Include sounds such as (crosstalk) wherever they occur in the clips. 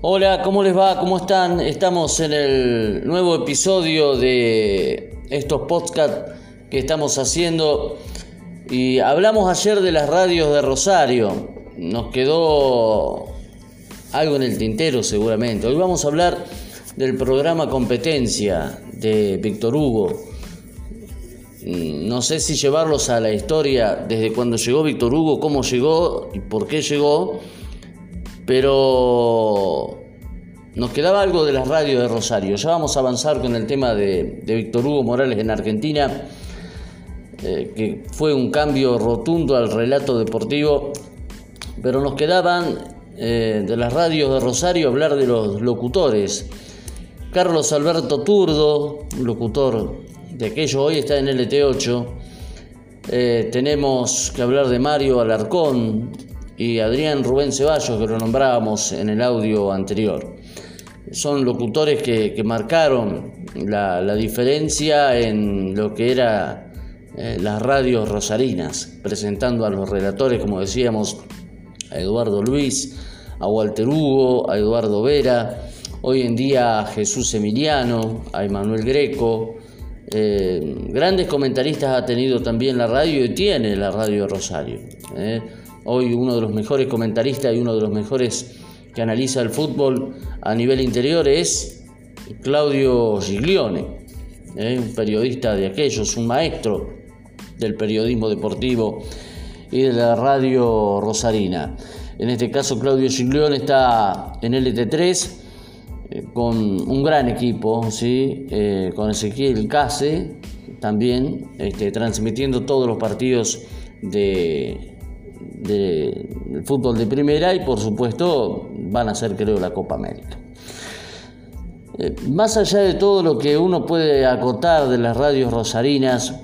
Hola, ¿cómo les va? ¿Cómo están? Estamos en el nuevo episodio de estos podcasts que estamos haciendo y hablamos ayer de las radios de Rosario. Nos quedó algo en el tintero seguramente. Hoy vamos a hablar del programa Competencia de Víctor Hugo. No sé si llevarlos a la historia desde cuando llegó Víctor Hugo, cómo llegó y por qué llegó pero nos quedaba algo de las radios de Rosario. Ya vamos a avanzar con el tema de, Víctor Hugo Morales en Argentina, eh, que fue un cambio rotundo al relato deportivo, pero nos quedaban eh, de las radios de Rosario hablar de los locutores. Carlos Alberto Turdo, locutor de aquello, hoy está en LT8. Eh, tenemos que hablar de Mario Alarcón, y Adrián Rubén Ceballos, que lo nombrábamos en el audio anterior. Son locutores que, marcaron la, diferencia en lo que era eh, las radios rosarinas, presentando a los relatores, como decíamos, a Eduardo Luis, a Walter Hugo, a Eduardo Vera, hoy en día a Jesús Emiliano, a Emanuel Greco. Eh, grandes comentaristas ha tenido también la radio y tiene la radio Rosario. Eh hoy uno de los mejores comentaristas y uno de los mejores que analiza el fútbol a nivel interior es Claudio Giglione, ¿eh? un periodista de aquellos, un maestro del periodismo deportivo y de la radio rosarina. En este caso Claudio Giglione está en LT3 eh, con un gran equipo, ¿sí? Eh, con Ezequiel Case también, este, transmitiendo todos los partidos de del fútbol de primera y por supuesto van a ser creo la Copa América. Eh, más allá de todo lo que uno puede acotar de las radios rosarinas,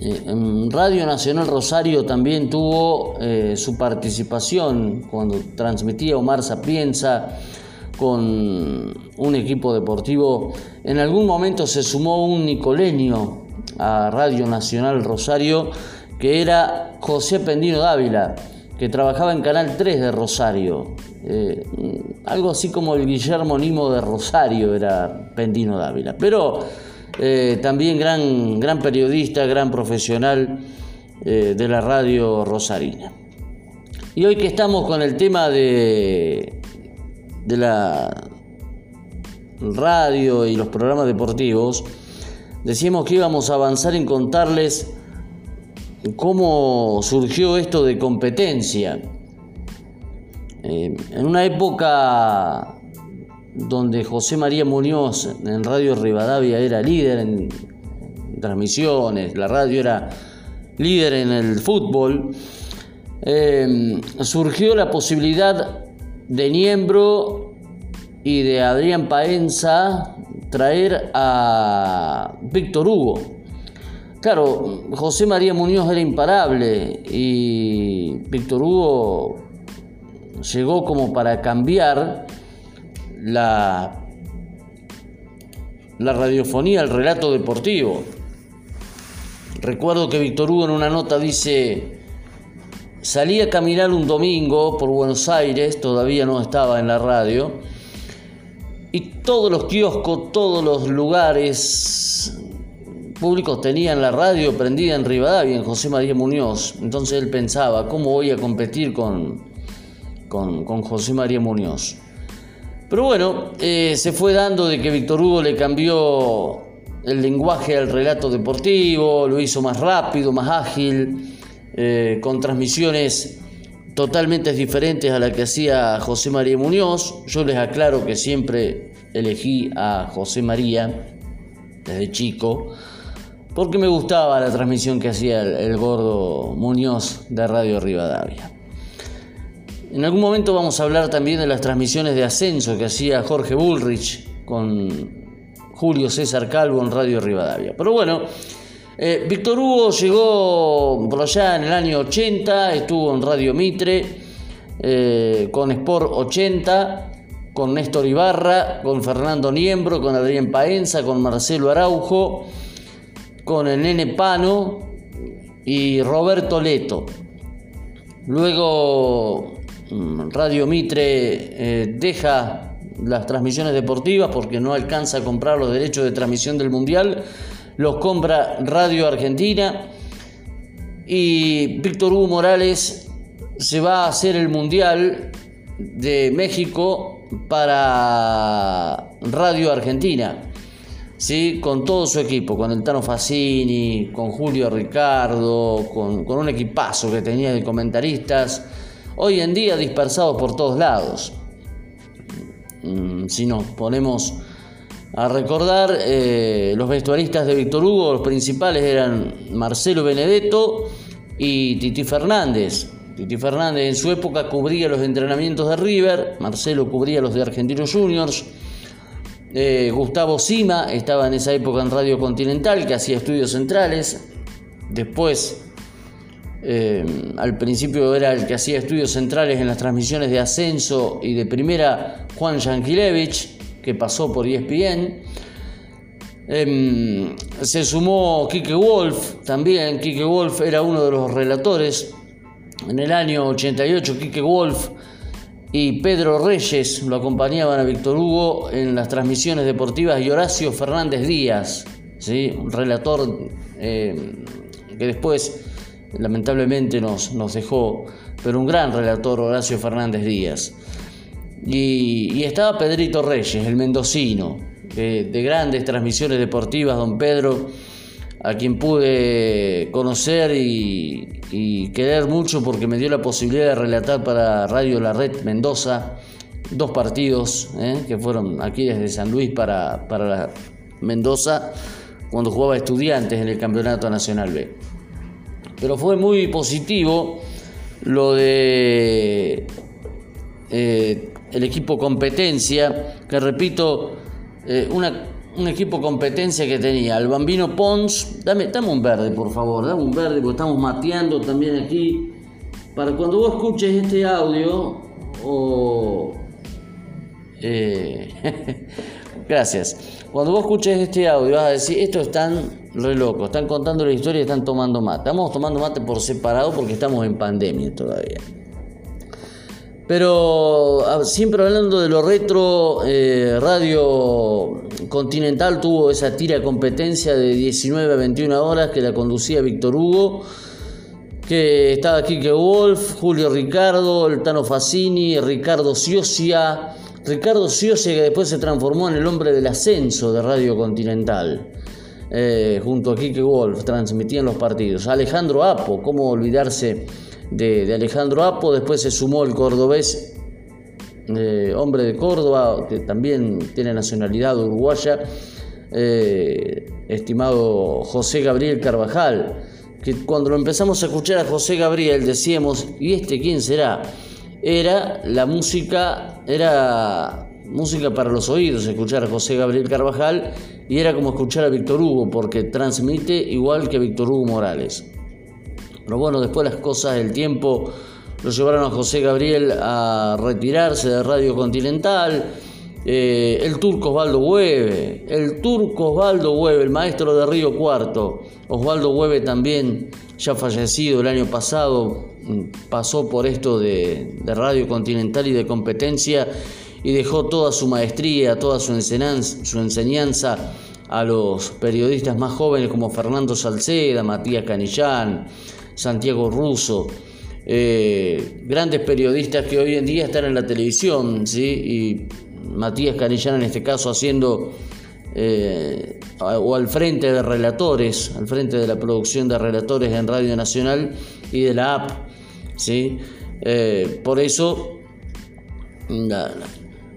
eh, Radio Nacional Rosario también tuvo eh, su participación cuando transmitía Omar Sapienza con un equipo deportivo. En algún momento se sumó un nicoleño a Radio Nacional Rosario que era José Pendino Dávila, que trabajaba en Canal 3 de Rosario. Eh, algo así como el Guillermo Nimo de Rosario era Pendino Dávila. Pero eh, también gran, gran periodista, gran profesional eh, de la radio rosarina. Y hoy que estamos con el tema de, de la radio y los programas deportivos, decíamos que íbamos a avanzar en contarles cómo surgió esto de competencia. Eh, en una época donde José María Muñoz en Radio Rivadavia era líder en transmisiones, la radio era líder en el fútbol, eh, surgió la posibilidad de Niembro y de Adrián Paenza traer a Víctor Hugo. Claro, José María Muñoz era imparable y Víctor Hugo llegó como para cambiar la, la radiofonía, el relato deportivo. Recuerdo que Víctor Hugo en una nota dice, salí a caminar un domingo por Buenos Aires, todavía no estaba en la radio, y todos los kioscos, todos los lugares públicos tenían la radio prendida en Rivadavia, en José María Muñoz. Entonces él pensaba, ¿cómo voy a competir con, con, José María Muñoz? Pero bueno, eh, se fue dando de que Víctor Hugo le cambió el lenguaje al relato deportivo, lo hizo más rápido, más ágil, eh, con transmisiones totalmente diferentes a las que hacía José María Muñoz. Yo les aclaro que siempre elegí a José María desde chico porque me gustaba la transmisión que hacía el, gordo Muñoz de Radio Rivadavia. En algún momento vamos a hablar también de las transmisiones de ascenso que hacía Jorge Bullrich con Julio César Calvo en Radio Rivadavia. Pero bueno, eh, Víctor Hugo llegó por allá en el año 80, estuvo en Radio Mitre, eh, con Sport 80, con Néstor Ibarra, con Fernando Niembro, con Adrián Paenza, con Marcelo Araujo con el nene Pano y Roberto Leto. Luego mm, Radio Mitre eh, deja las transmisiones deportivas porque no alcanza a comprar los derechos de transmisión del Mundial, los compra Radio Argentina y Víctor Hugo Morales se va a hacer el Mundial de México para Radio Argentina. ¿Sí? con todo su equipo, con el Tano Facini, con Julio Ricardo, con, con un equipazo que tenía de comentaristas, hoy en día dispersados por todos lados. Mm, si nos ponemos a recordar, eh, los vestuaristas de Víctor Hugo, los principales eran Marcelo Benedetto y Titi Fernández. Titi Fernández en su época cubría los entrenamientos de River, Marcelo cubría los de Argentinos Juniors. Eh, Gustavo Sima estaba en esa época en Radio Continental, que hacía estudios centrales. Después, eh, al principio era el que hacía estudios centrales en las transmisiones de ascenso y de primera, Juan Yankilevich, que pasó por ESPN. Em, se sumó Kike Wolf, también Kike Wolf era uno de los relatores. En el año 88, Kike Wolf y Pedro Reyes lo acompañaban a Víctor Hugo en las transmisiones deportivas y Horacio Fernández Díaz, ¿sí? un relator eh, que después lamentablemente nos, nos, dejó, pero un gran relator Horacio Fernández Díaz. Y, estaba Pedrito Reyes, el mendocino, de grandes transmisiones deportivas, don Pedro a quien pude conocer y, querer mucho porque me dio la posibilidad de relatar para Radio La Red Mendoza dos partidos ¿eh? que fueron aquí desde San Luis para, para Mendoza cuando jugaba estudiantes en el Campeonato Nacional B. Pero fue muy positivo lo de eh, el equipo competencia, que repito, eh, una un equipo competencia que tenía el Bambino Pons. Dame, dame un verde, por favor, dame un verde, porque estamos mateando también aquí. Para cuando vos escuches este audio, o. Eh, (laughs) gracias. Cuando vos escuches este audio, vas a decir: Estos están re locos, están contando la historia y están tomando mate. Estamos tomando mate por separado porque estamos en pandemia todavía. Pero siempre hablando de lo retro, eh, Radio Continental tuvo esa tira competencia de 19 a 21 horas que la conducía Víctor Hugo, que estaba Kike Wolf, Julio Ricardo, el Tano Facini, Ricardo Ciocia, Ricardo Ciocia que después se transformó en el hombre del ascenso de Radio Continental. Eh, junto a Kike Wolf transmitían los partidos. Alejandro Apo, cómo olvidarse de, Alejandro Apo, después se sumó el cordobés, eh, hombre de Córdoba, que también tiene nacionalidad uruguaya, eh, estimado José Gabriel Carvajal, que cuando lo empezamos a escuchar a José Gabriel decíamos, ¿y este quién será? Era la música, era música para los oídos, escuchar a José Gabriel Carvajal, y era como escuchar a Víctor Hugo, porque transmite igual que Víctor Hugo Morales. Pero bueno, después las cosas del tiempo lo llevaron a José Gabriel a retirarse de Radio Continental. Eh, el turco Osvaldo Hueve, el turco Osvaldo Hueve, el maestro de Río Cuarto. Osvaldo Hueve también, ya fallecido el año pasado, pasó por esto de, Radio Continental y de competencia y dejó toda su maestría, toda su enseñanza, su enseñanza a los periodistas más jóvenes como Fernando Salceda, Matías Canillán, Santiago Russo, eh, grandes periodistas que hoy en día están en la televisión, ¿sí? y Matías Canillán en este caso haciendo eh, o al frente de relatores, al frente de la producción de relatores en Radio Nacional y de la app. ¿sí? Eh, por eso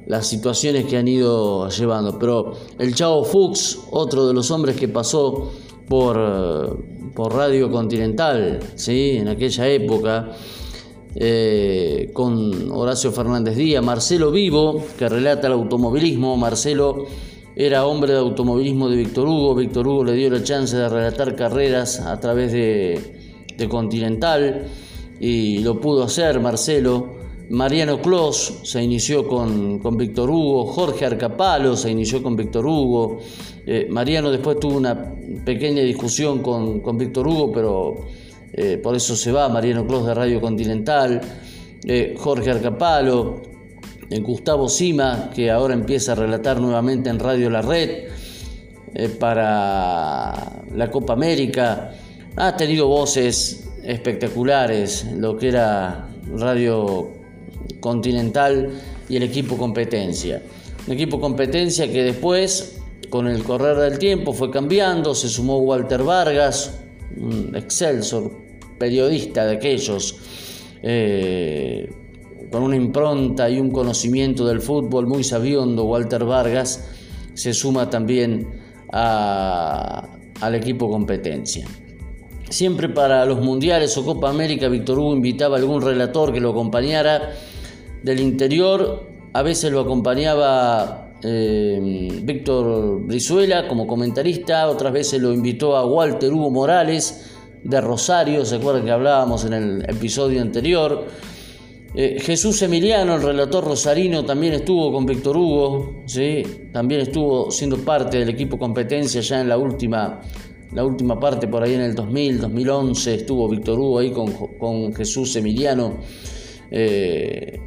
las situaciones que han ido llevando. Pero el Chavo Fuchs, otro de los hombres que pasó por por Radio Continental, ¿sí? en aquella época, eh, con Horacio Fernández Díaz, Marcelo Vivo, que relata el automovilismo, Marcelo era hombre de automovilismo de Víctor Hugo, Víctor Hugo le dio la chance de relatar carreras a través de, de Continental y lo pudo hacer Marcelo. Mariano Clos se inició con, con Víctor Hugo, Jorge Arcapalo se inició con Víctor Hugo, eh, Mariano después tuvo una pequeña discusión con, Víctor Hugo, pero eh, por eso se va, Mariano Clos de Radio Continental. eh, Jorge Arcapalo, Gustavo Sima, que ahora empieza a relatar nuevamente en Radio La Red para la Copa América. Ha tenido voces espectaculares, lo que era Radio Continental y el equipo competencia. Un equipo competencia que después, con el correr del tiempo, fue cambiando, se sumó Walter Vargas, un excelsor periodista de aquellos, eh, con una impronta y un conocimiento del fútbol muy sabiondo, Walter Vargas, se suma también al equipo competencia. Siempre para los mundiales o Copa América, Víctor Hugo invitaba a algún relator que lo acompañara del interior. A veces lo acompañaba eh, Víctor Brizuela como comentarista, otras veces lo invitó a Walter Hugo Morales de Rosario, se acuerdan que hablábamos en el episodio anterior. Eh, Jesús Emiliano, el relator rosarino, también estuvo con Víctor Hugo, ¿sí? también estuvo siendo parte del equipo competencia ya en la última la última parte por ahí en el 2000, 2011, estuvo Víctor Hugo ahí con, Jesús Emiliano, eh,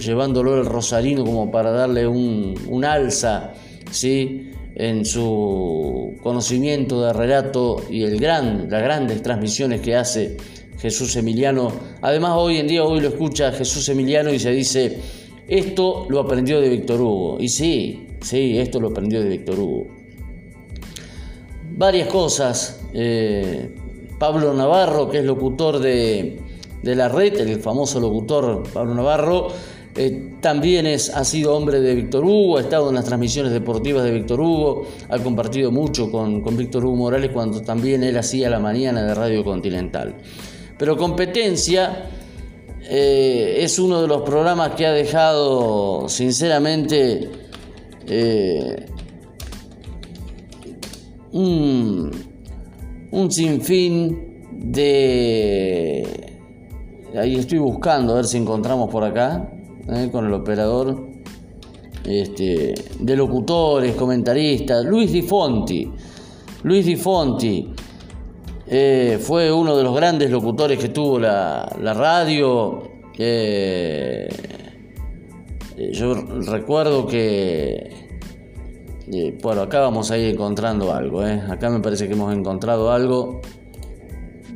llevándolo al Rosarino como para darle un, alza, ¿sí? en su conocimiento de relato y el gran, las grandes transmisiones que hace Jesús Emiliano. Además, hoy en día, hoy lo escucha Jesús Emiliano y se dice, esto lo aprendió de Víctor Hugo. Y sí, sí, esto lo aprendió de Víctor Hugo varias cosas. Eh, Pablo Navarro, que es locutor de, la red, el famoso locutor Pablo Navarro, eh, también es, ha sido hombre de Víctor Hugo, ha estado en las transmisiones deportivas de Víctor Hugo, ha compartido mucho con, Víctor Hugo Morales cuando también él hacía la mañana de Radio Continental. Pero competencia eh, es uno de los programas que ha dejado, sinceramente, un, sinfín de... Ahí estoy buscando a ver si encontramos por acá, eh, con el operador, este, de locutores, comentaristas. Luis Di Fonti. Luis Di Fonti eh, fue uno de los grandes locutores que tuvo la, radio. Eh, yo recuerdo que bueno, acá vamos a ir encontrando algo. Acá me parece que hemos encontrado algo.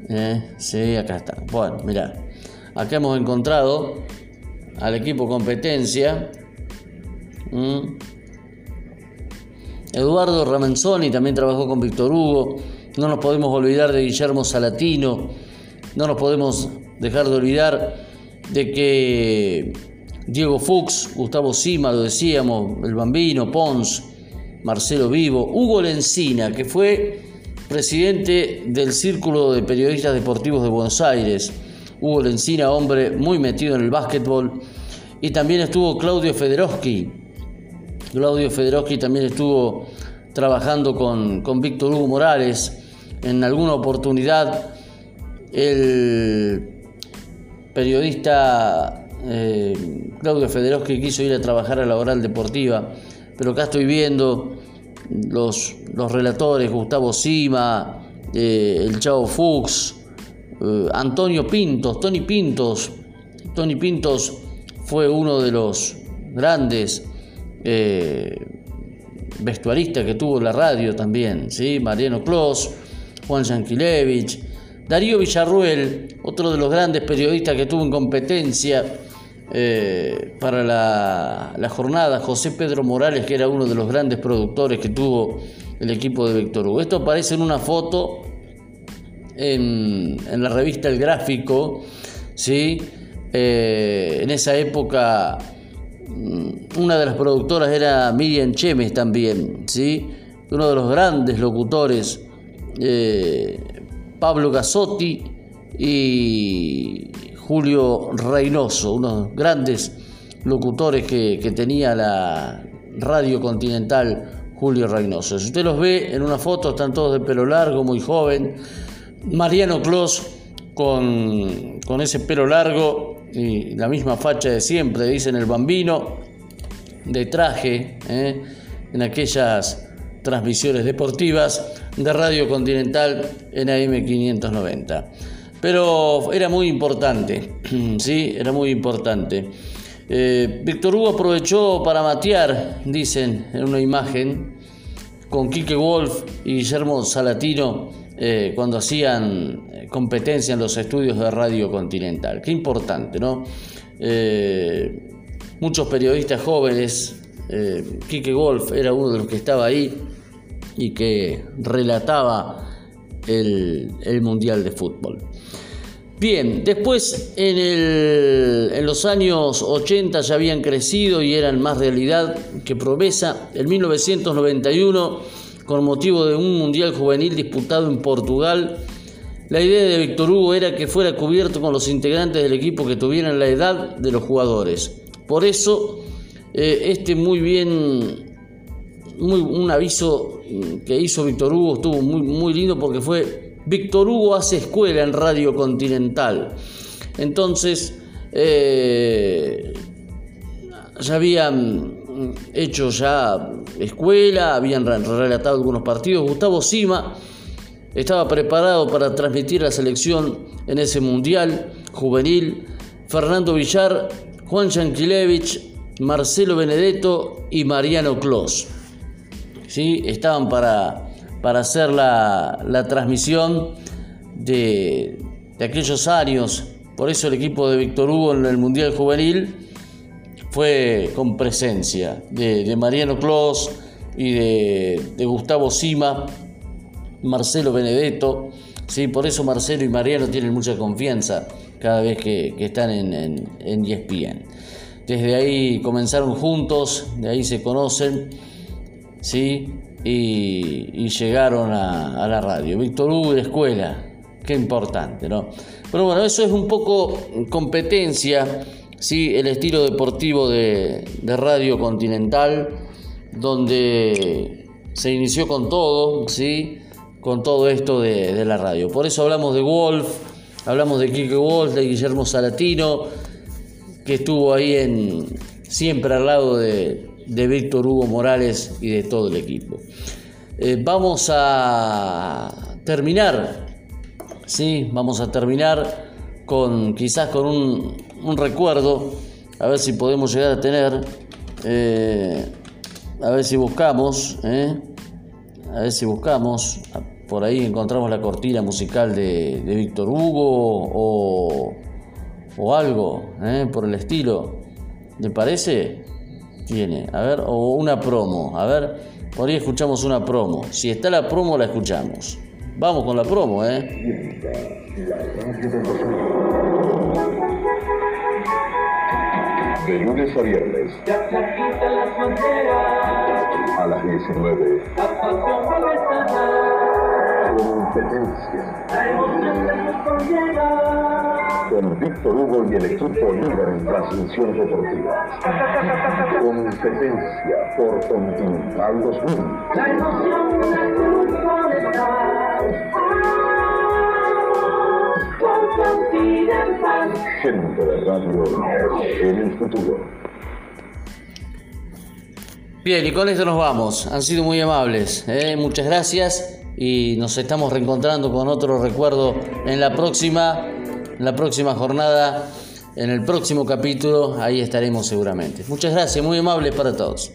¿Eh? Sí, acá está. Bueno, mirá. Acá hemos encontrado al equipo competencia. Eduardo Ramenzoni también trabajó con Víctor Hugo. No nos podemos olvidar de Guillermo Salatino. No nos podemos dejar de olvidar de que Diego Fuchs, Gustavo Sima, lo decíamos, el Bambino, Pons, Marcelo Vivo, Hugo Lencina, que fue presidente del Círculo de Periodistas Deportivos de Buenos Aires. Hugo Lencina, hombre muy metido en el básquetbol. Y también estuvo Claudio Federowski. Claudio Federowski también estuvo trabajando con, Víctor Hugo Morales. En alguna oportunidad, el periodista eh, Claudio Federowski quiso ir a trabajar a la oral deportiva pero acá estoy viendo los, los relatores, Gustavo Sima, eh, el Chavo Fuchs, eh, Antonio Pintos, Tony Pintos. Tony Pintos fue uno de los grandes eh, vestuaristas que tuvo la radio también, ¿sí? Mariano Clos, Juan Yanquilevich, Darío Villarruel, otro de los grandes periodistas que tuvo en competencia eh, para la, jornada José Pedro Morales, que era uno de los grandes productores que tuvo el equipo de Víctor Hugo. Esto aparece en una foto en, la revista El Gráfico, ¿sí? Eh, en esa época mm, una de las productoras era Miriam Chemes también, ¿sí? uno de los grandes locutores, eh, Pablo Gasotti y Julio Reynoso, unos grandes locutores que, tenía la radio continental Julio Reynoso. Si usted los ve en una foto, están todos de pelo largo, muy joven. Mariano Clos con, ese pelo largo y la misma facha de siempre, dicen el bambino, de traje, ¿eh? en aquellas transmisiones deportivas de Radio Continental en AM 590. Pero era muy importante, (clears throat) sí, era muy importante. Eh, Víctor Hugo aprovechó para matear, dicen en una imagen, con Quique Wolf y Guillermo Salatino eh, cuando hacían eh, competencia en los estudios de Radio Continental. Qué importante, ¿no? muchos periodistas jóvenes, Quique Wolf era uno de los que estaba ahí y que relataba el, el Mundial de Fútbol. Bien, después en, los años 80 ya habían crecido y eran más realidad que promesa. En 1991, con motivo de un Mundial Juvenil disputado en Portugal, la idea de Víctor Hugo era que fuera cubierto con los integrantes del equipo que tuvieran la edad de los jugadores. Por eso, eh, este muy bien, muy, un aviso que hizo Víctor Hugo estuvo muy, muy lindo porque fue Víctor Hugo hace escuela en Radio Continental. Entonces, eh, ya habían hecho ya escuela, habían relatado algunos partidos. Gustavo Sima estaba preparado para transmitir la selección en ese mundial juvenil. Fernando Villar, Juan Yanquilevich, Marcelo Benedetto y Mariano Clos. ¿Sí? Estaban para para hacer la, transmisión de, aquellos años. Por eso el equipo de Víctor Hugo en el Mundial Juvenil fue con presencia de, Mariano Clos y de, Gustavo Sima, Marcelo Benedetto. ¿sí? Por eso Marcelo y Mariano tienen mucha confianza cada vez que, están en, en, en ESPN. Desde ahí comenzaron juntos, de ahí se conocen, ¿sí? y, llegaron a, la radio. Víctor Hugo la escuela, qué importante, ¿no? Pero bueno, eso es un poco competencia, ¿sí? el estilo deportivo de, Radio Continental, donde se inició con todo, ¿sí? con todo esto de, la radio. Por eso hablamos de Wolf, hablamos de Kike Wolf, de Guillermo Salatino, que estuvo ahí en, siempre al lado de, de Víctor Hugo Morales y de todo el equipo. Eh, vamos a terminar, sí, vamos a terminar con quizás con un, recuerdo, a ver si podemos llegar a tener, eh, a ver si buscamos, eh, a ver si buscamos, por ahí encontramos la cortina musical de, de Víctor Hugo o, o algo por el estilo, ¿le parece? tiene. A ver, o una promo. A ver, por ahí escuchamos una promo. Si está la promo, la escuchamos. Vamos con la promo, ¿eh? De lunes a viernes. A las 19. Competencia. Con Víctor Hugo y el equipo líder en transmisiones deportivas. Competencia por Continental 2000. La emoción del grupo de Gente de radio en el futuro. Bien, y con esto nos vamos. Han sido muy amables. ¿eh? Muchas gracias y nos estamos reencontrando con otro recuerdo en la próxima, en la próxima jornada, en el próximo capítulo. Ahí estaremos seguramente. Muchas gracias, muy amables para todos.